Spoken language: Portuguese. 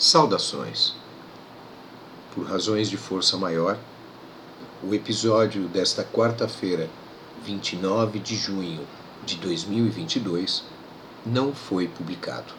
Saudações! Por razões de força maior, o episódio desta quarta-feira, 29 de junho de 2022, não foi publicado.